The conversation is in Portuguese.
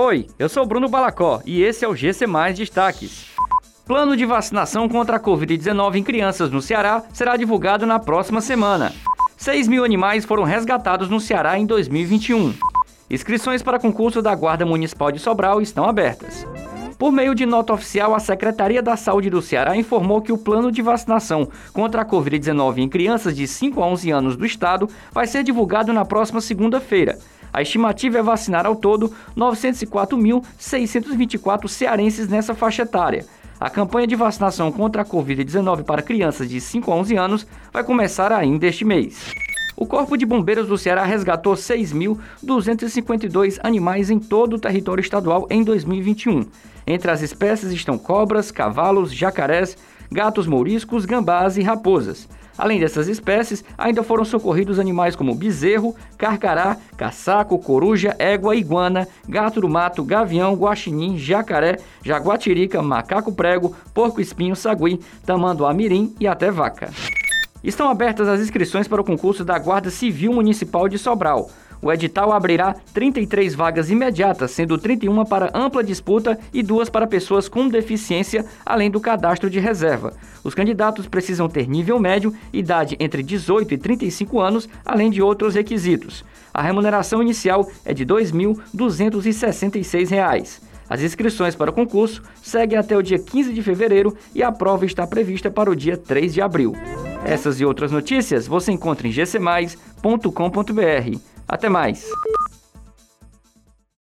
Oi, eu sou Bruno Balacó e esse é o GC Mais Destaques. Plano de vacinação contra a Covid-19 em crianças no Ceará será divulgado na próxima semana. 6 mil animais foram resgatados no Ceará em 2021. Inscrições para concurso da Guarda Municipal de Sobral estão abertas. Por meio de nota oficial, a Secretaria da Saúde do Ceará informou que o plano de vacinação contra a Covid-19 em crianças de 5 a 11 anos do estado vai ser divulgado na próxima segunda-feira. A estimativa é vacinar ao todo 904.624 cearenses nessa faixa etária. A campanha de vacinação contra a Covid-19 para crianças de 5 a 11 anos vai começar ainda este mês. O Corpo de Bombeiros do Ceará resgatou 6.252 animais em todo o território estadual em 2021. Entre as espécies estão cobras, cavalos, jacarés, gatos mouriscos, gambás e raposas. Além dessas espécies, ainda foram socorridos animais como bezerro, carcará, caçaco, coruja, égua, iguana, gato do mato, gavião, guaxinim, jacaré, jaguatirica, macaco prego, porco-espinho, sagui, tamanduá mirim e até vaca. Estão abertas as inscrições para o concurso da Guarda Civil Municipal de Sobral. O edital abrirá 33 vagas imediatas, sendo 31 para ampla disputa e duas para pessoas com deficiência, além do cadastro de reserva. Os candidatos precisam ter nível médio, idade entre 18 e 35 anos, além de outros requisitos. A remuneração inicial é de R$ 2.266. As inscrições para o concurso seguem até o dia 15 de fevereiro e a prova está prevista para o dia 3 de abril. Essas e outras notícias você encontra em gcmais.com.br. Até mais!